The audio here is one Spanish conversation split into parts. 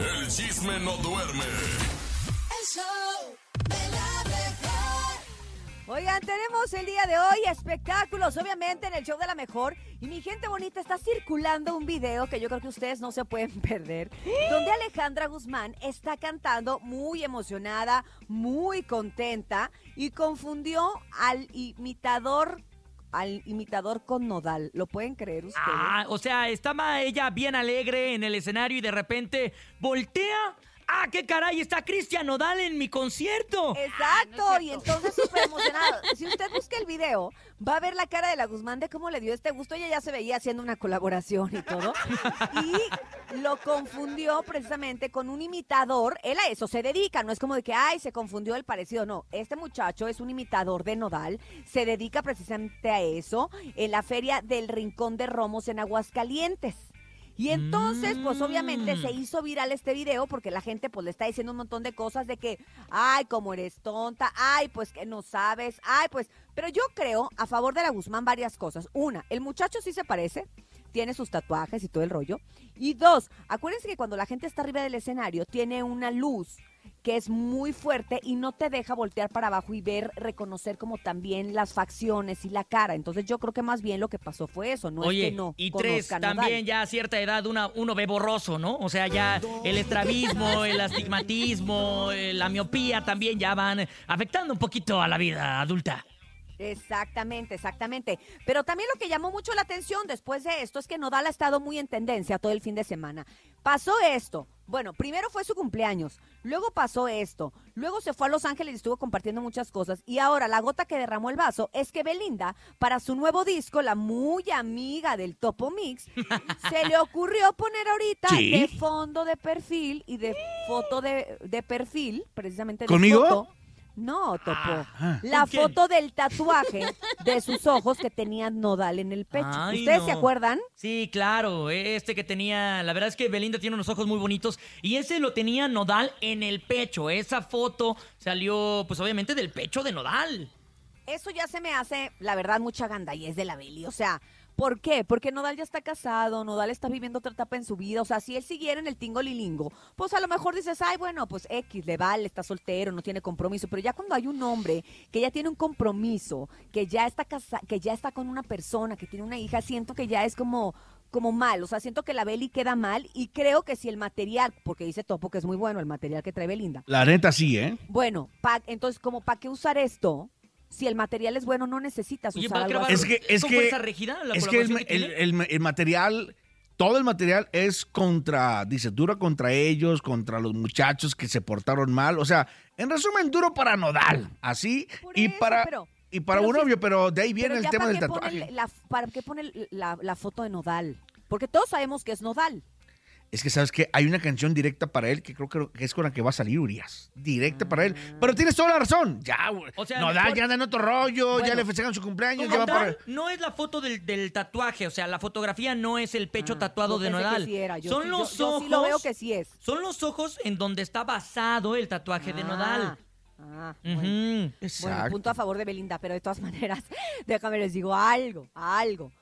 El chisme no duerme. El show de la mejor. Oigan, tenemos el día de hoy espectáculos, obviamente en el show de la mejor. Y mi gente bonita, está circulando un video que yo creo que ustedes no se pueden perder, donde Alejandra Guzmán está cantando muy emocionada, muy contenta y confundió al imitador al imitador con Nodal. ¿Lo pueden creer ustedes? Ah, o sea, estaba ella bien alegre en el escenario y de repente voltea. ¡Ah, qué caray! Está Cristian Nodal en mi concierto. Exacto, y entonces súper emocionado. Si usted busca el video, va a ver la cara de la Guzmán de cómo le dio este gusto. Ella ya se veía haciendo una colaboración y todo. Y lo confundió precisamente con un imitador. Él a eso se dedica, no es como de que, ay, se confundió el parecido. No, este muchacho es un imitador de Nodal. Se dedica precisamente a eso en la feria del Rincón de Romos en Aguascalientes. Y entonces, pues obviamente se Mm. hizo viral este video porque la gente pues le está diciendo un montón de cosas de que, ay, como eres tonta, ay, pues que no sabes, ay, pues, pero yo creo a favor de la Guzmán varias cosas. Una, el muchacho sí se parece, tiene sus tatuajes y todo el rollo. Y dos, acuérdense que cuando la gente está arriba del escenario tiene una luz que es muy fuerte y no te deja voltear para abajo y ver, reconocer como también las facciones y la cara. Entonces yo creo que más bien lo que pasó fue eso, no Oye, es que no. y tres, también ya a cierta edad una, uno ve borroso, ¿no? O sea, ya el estrabismo, el astigmatismo, la miopía también ya van afectando un poquito a la vida adulta. Exactamente, exactamente. Pero también lo que llamó mucho la atención después de esto es que Nodal ha estado muy en tendencia todo el fin de semana. Pasó esto. Bueno, primero fue su cumpleaños, luego pasó esto, luego se fue a Los Ángeles y estuvo compartiendo muchas cosas. Y ahora la gota que derramó el vaso es que Belinda, para su nuevo disco, la muy amiga del Topo Mix, se le ocurrió poner ahorita Sí. de fondo de perfil y de foto de, de perfil, precisamente de ¿Conmigo? foto. No, Topo. Ah. La foto del tatuaje de sus ojos que tenía Nodal en el pecho. Ay, ¿Ustedes no. se acuerdan? Sí, claro, este que tenía, la verdad es que Belinda tiene unos ojos muy bonitos y ese lo tenía Nodal en el pecho. Esa foto salió, pues obviamente del pecho de Nodal. Eso ya se me hace, la verdad, mucha gandallez de la Beli. O sea, ¿por qué? Porque Nodal ya está casado, Nodal está viviendo otra etapa en su vida. O sea, si él siguiera en el tingo lilingo, pues a lo mejor dices, ay, bueno, pues X, le vale, está soltero, no tiene compromiso. Pero ya cuando hay un hombre que ya tiene un compromiso, que ya está casa que ya está con una persona, que tiene una hija, siento que ya es como como mal, o sea, siento que la Beli queda mal y creo que si el material, porque dice Topo que es muy bueno el material que trae Belinda, La neta sí, ¿eh? bueno, pa- entonces, como para qué usar esto? Si el material es bueno, no necesitas Oye, usar ¿para algo. Es que- es ¿Con que- fuerza regida la Es que el, que el- el- el material, todo el material es contra, dice, duro contra ellos, contra los muchachos que se portaron mal. O sea, en resumen, duro para Nodal. Así. Por y eso, para, pero- y para pero un novio, pero de ahí viene el tema ¿para del tatuaje. la- ¿Para qué pone la, la foto de Nodal? Porque todos sabemos que es Nodal. Es que sabes que hay una canción directa para él que creo que es con la que va a salir Urias. Directa para él. Pero tienes toda la razón. Ya, güey. O sea, Nodal por- ya anda en otro rollo, ya Bueno. le festejan su cumpleaños, Como ya va tal, para. no es la foto del, del tatuaje, o sea, la fotografía no es el pecho tatuado Yo de Nodal. sí era, yo Son sí- los yo- yo ojos. sí lo veo que sí es. Son los ojos en donde está basado el tatuaje de Nodal. Ah, bueno. Ujú. Bueno, Exacto. punto a favor de Belinda, pero de todas maneras, déjame les digo algo, algo.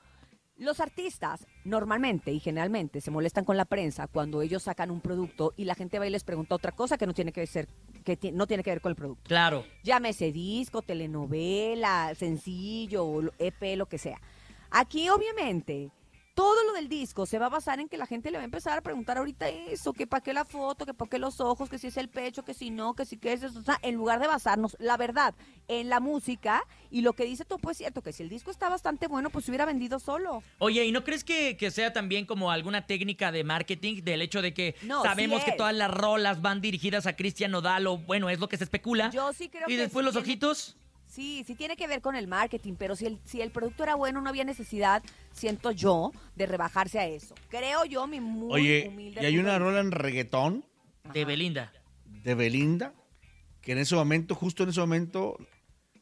Los artistas normalmente y generalmente se molestan con la prensa cuando ellos sacan un producto y la gente va y les pregunta otra cosa que no tiene que ser que no tiene que ver con el producto. Claro. Llámese disco, telenovela, sencillo, EP, lo que sea. Aquí, obviamente, todo lo del disco se va a basar en que la gente le va a empezar a preguntar ahorita eso, que para qué la foto, que para qué los ojos, que si es el pecho, que si no, que si qué es eso. O sea, en lugar de basarnos, la verdad, en la música y lo que dice Topo es cierto, que si el disco está bastante bueno, pues se hubiera vendido solo. Oye, ¿y no crees que, que sea también como alguna técnica de marketing del hecho de que No, sabemos sí que todas las rolas van dirigidas a Cristian Nodal o bueno, es lo que se especula? Yo sí creo y que después sí los ojitos. Sí, sí tiene que ver con el marketing, pero si el, si el producto era bueno, no había necesidad, siento yo, de rebajarse a eso. Creo yo, mi muy Oye, humilde y hay una de rola en reggaetón De Belinda. de Belinda que en ese momento, justo en ese momento,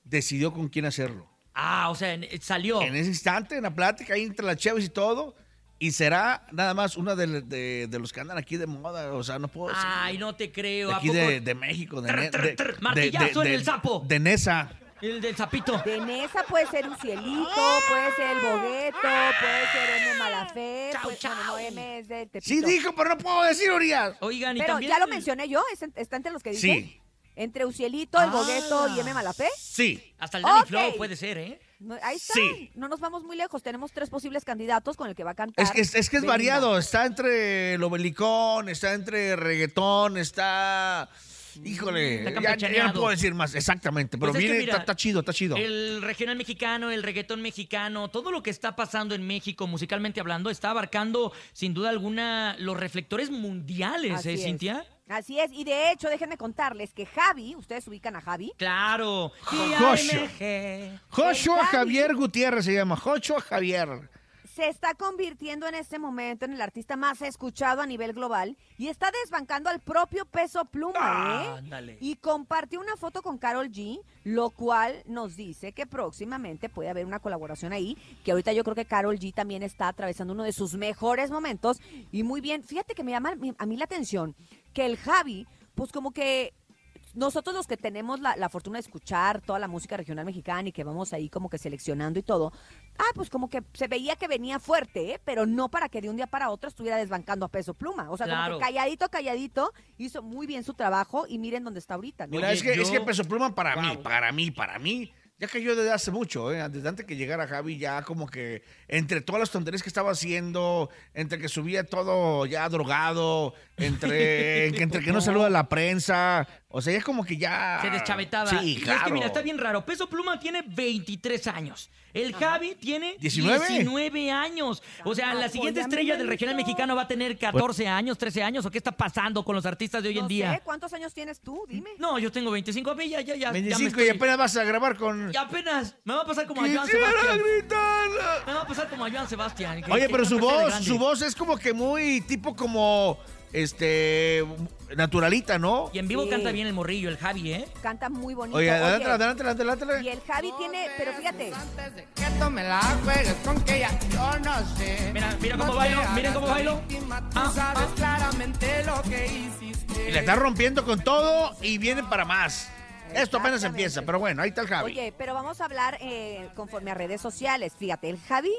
decidió con quién hacerlo. Ah, o sea, en- salió. En ese instante, en la plática, ahí entre las chaves y todo, y será nada más una de, de- de los que andan aquí de moda, o sea, no puedo decir. Ay, no te creo. de ¿A aquí poco? de, de México, de, Ne- de- martillazo de- en el sapo. De Nesa. El del zapito. De Nesa puede ser Ucielito, puede ser el Bogueto, puede ser M. Malafé. Chau, pues, bueno, chau. no, M es de Tepito. Sí dijo, pero no puedo decir, Urias. Oigan, y Pero también... ya lo mencioné yo, ¿es en- está entre los que dije. Sí. Entre Ucielito, el Ah. Bogueto y M. Malafé. Sí. Hasta el Danny Ok. Flow puede ser, ¿eh? No, ahí está. Sí. No nos vamos muy lejos. Tenemos tres posibles candidatos con el que va a cantar. Es que es, es que es Belinda. variado. Está entre lo belicón, está entre reggaetón, está. Híjole, Está ya, ya no puedo decir más exactamente, pero Pues es que viene, mira, está, está chido, está chido. El regional mexicano, el reggaetón mexicano, todo lo que está pasando en México, musicalmente hablando, está abarcando sin duda alguna los reflectores mundiales, Así ¿eh, es. Cintia? Así es. Y de hecho, déjenme contarles que Javi, ustedes ubican a Javi. Claro. Joshua. Joshua Javier Gutiérrez se llama. Joshua Javier. Se está convirtiendo en este momento en el artista más escuchado a nivel global y está desbancando al propio peso pluma, ¿eh? Y compartió una foto con Carol G, lo cual nos dice que próximamente puede haber una colaboración ahí, que ahorita yo creo que Carol G también está atravesando uno de sus mejores momentos y muy bien, fíjate que me llama a mí la atención que el Javi, pues como que nosotros los que tenemos la, la fortuna de escuchar toda la música regional mexicana y que vamos ahí como que seleccionando y todo, ah, pues como que se veía que venía fuerte, ¿eh? pero no para que de un día para otro estuviera desbancando a peso pluma. O sea, Claro. como que calladito, calladito, hizo muy bien su trabajo y miren dónde está ahorita. ¿no? Mira, Oye, es, que, es que Peso Pluma para mí, para mí, para mí, ya cayó desde hace mucho, ¿eh? Desde antes que llegara Javi, ya como que entre todas las tonterías que estaba haciendo, entre que subía todo ya drogado, entre, que- entre que no saluda a la prensa, o sea, ya como que ya... Se deschavetaba. Sí, Y claro. es que mira, está bien raro. Peso Pluma tiene 23 años. El Javi tiene 19. 19 años. O sea, la siguiente Apóyame, estrella del regional mexicano va a tener 14 años, 13 años. ¿O qué está pasando con los artistas de hoy en No día? sé, ¿cuántos años tienes tú? Dime. No, yo tengo 25. A mí ya, ya, ya. ya me 25 estoy- y apenas vas a grabar con... Y apenas. Me va a pasar como a Joan Sebastián. gritarla. Me va a pasar como a Joan Sebastián. que- Oye, que pero su de voz, grande. su voz es como que muy tipo como, este, naturalita, ¿no? Y en vivo Sí. canta bien el morrillo, el Javi, ¿eh? Canta muy bonito. Oye, adelante, Oye, adelante, adelante, Y adelante. el Javi tiene, pero fíjate, Antes de que tome la juegues con que ya yo no sé. Mira, mira cómo bailo, te miren cómo hagas bailo. la víctima, Tú Ah, sabes ah. claramente lo que hiciste. Y le está rompiendo con todo y viene para más. Esto apenas empieza, pero bueno, ahí está el Javi. Oye, pero vamos a hablar eh, conforme a redes sociales. Fíjate, el Javi,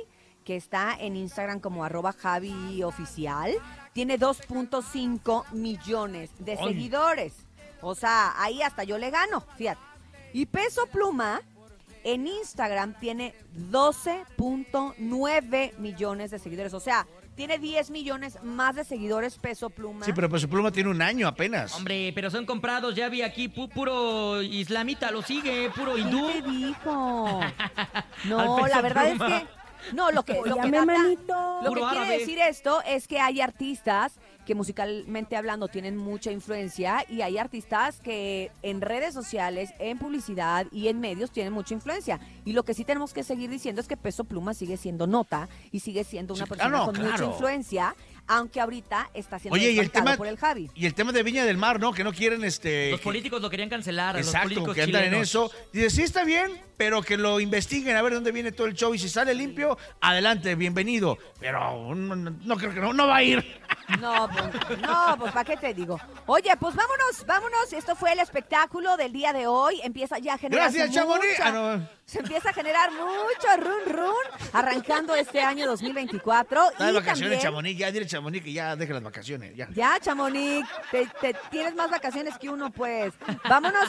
que está en Instagram como arroba Javi Oficial, tiene 2.5 millones de seguidores. O sea, ahí hasta yo le gano, fíjate. Y Peso Pluma en Instagram tiene 12.9 millones de seguidores. O sea, tiene 10 millones más de seguidores Peso Pluma. Sí, pero Peso Pluma tiene un año apenas. Hombre, pero son comprados. Ya vi aquí pu- puro islamita, lo sigue, puro hindú. ¿Quién te dijo? No, la verdad Pluma. es que no, lo que lo que, manito. lo que quiere árabe. decir esto es que hay artistas que musicalmente hablando tienen mucha influencia y hay artistas que en redes sociales, en publicidad y en medios tienen mucha influencia. Y lo que sí tenemos que seguir diciendo es que Peso Pluma sigue siendo nota y sigue siendo una Sí, persona con mucha influencia, aunque ahorita está siendo Oye, y el tema, por el Javi. y el tema de Viña del Mar, ¿no? Que no quieren este. Los que- políticos lo querían cancelar. los Exacto, políticos que andan en eso. Dice, sí está bien, pero que lo investiguen a ver dónde viene todo el show. Y si sale limpio, adelante, bienvenido. Pero no, no- no creo que no, no va a ir. No, pues, no, pues ¿para qué te digo? Oye, pues vámonos, vámonos. Esto fue el espectáculo del día de hoy. Empieza ya a generar. Gracias, Chamonix. Ah, no. Se empieza a generar mucho run run arrancando este año 2024. Está de y vacaciones, Chamonix. Ya dile Chamonix que ya deje las vacaciones. Ya. Ya, Chamonix, te, te- tienes más vacaciones que uno, pues. Vámonos